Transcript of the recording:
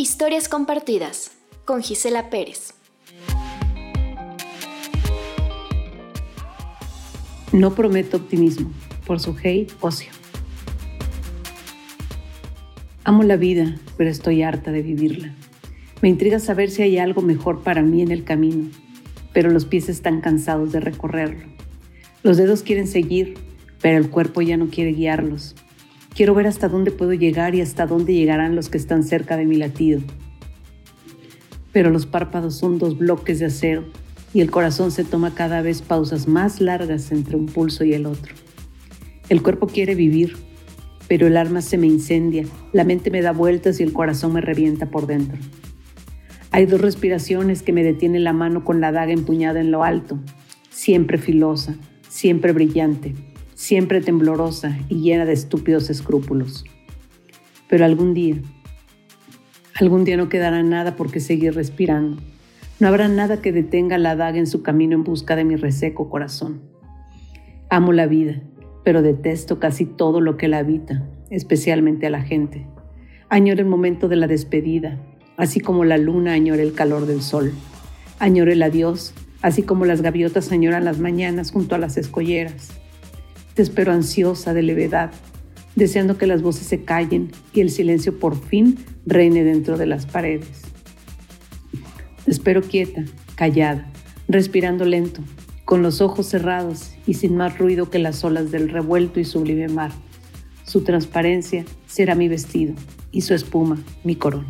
Historias compartidas con Gisela Pérez. No prometo optimismo, por su hate ocio. Amo la vida, pero estoy harta de vivirla. Me intriga saber si hay algo mejor para mí en el camino, pero los pies están cansados de recorrerlo. Los dedos quieren seguir, pero el cuerpo ya no quiere guiarlos. Quiero ver hasta dónde puedo llegar y hasta dónde llegarán los que están cerca de mi latido. Pero los párpados son dos bloques de acero y el corazón se toma cada vez pausas más largas entre un pulso y el otro. El cuerpo quiere vivir, pero el alma se me incendia, la mente me da vueltas y el corazón me revienta por dentro. Hay dos respiraciones que me detienen la mano con la daga empuñada en lo alto, siempre filosa, siempre brillante, siempre temblorosa y llena de estúpidos escrúpulos. Pero algún día, algún día no quedará nada por qué seguir respirando. No habrá nada que detenga la daga en su camino en busca de mi reseco corazón. Amo la vida, pero detesto casi todo lo que la habita, especialmente a la gente. Añoro el momento de la despedida, así como la luna añora el calor del sol. Añoro el adiós, así como las gaviotas añoran las mañanas junto a las escolleras. Te espero ansiosa de levedad, deseando que las voces se callen y el silencio por fin reine dentro de las paredes. Espero quieta, callada, respirando lento, con los ojos cerrados y sin más ruido que las olas del revuelto y sublime mar. Su transparencia será mi vestido y su espuma mi corona.